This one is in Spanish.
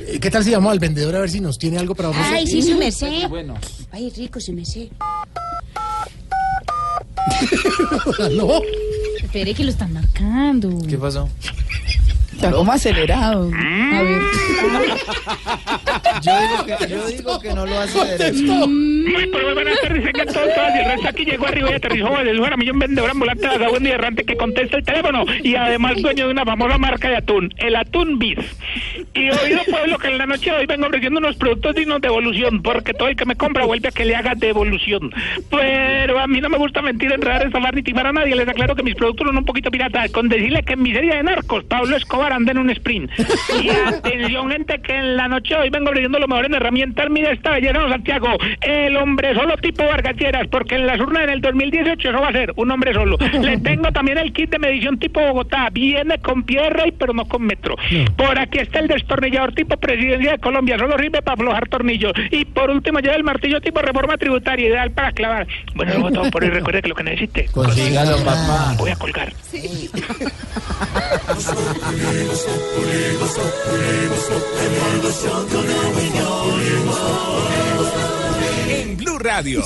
Eh, ¿Qué tal si llamamos al vendedor a ver si nos tiene algo para ofrecer? Ay, sí, su merced. Bueno. Ay, rico, su merced. ¿No? Espere que lo están marcando. ¿Qué pasó? Está como acelerado. A ver. Yo digo que, yo digo que no lo hace. Muy, pues, vengan todos, todas. Y el aquí llegó arriba y aterrizó desde fuera millón vendedor ambulante de y errante que contesta el teléfono y además dueño de una famosa marca de atún, el Atún Biz. Y oído pueblo que en la noche de hoy vengo ofreciendo unos productos dignos de evolución, porque todo el que me compra vuelve a que le haga devolución. Pero a mí no me gusta mentir, enredar, estafar ni timar a nadie. Les aclaro que mis productos son un poquito piratas, con decirle que en mi serie de narcos, Pablo Escobar anda en un sprint. Y atención, gente, que en la noche de hoy vengo ofreciendo lo mejor en herramientas. Mira esta belleza, Santiago. El hombre solo tipo Vargalleras, porque en las urnas en el 2018 eso va a ser un hombre solo. Le tengo también el kit de medición tipo Bogotá. Viene con pierna y pero no con metro. Por aquí está el destornillador tipo presidencia de Colombia. Solo sirve para aflojar tornillos. Y por último lleva el martillo tipo reforma tributaria, ideal para clavar. Bueno, luego todo por hoy. Recuerde que lo que necesite. Consígalo, papá. Voy a colgar. En Blue Radio.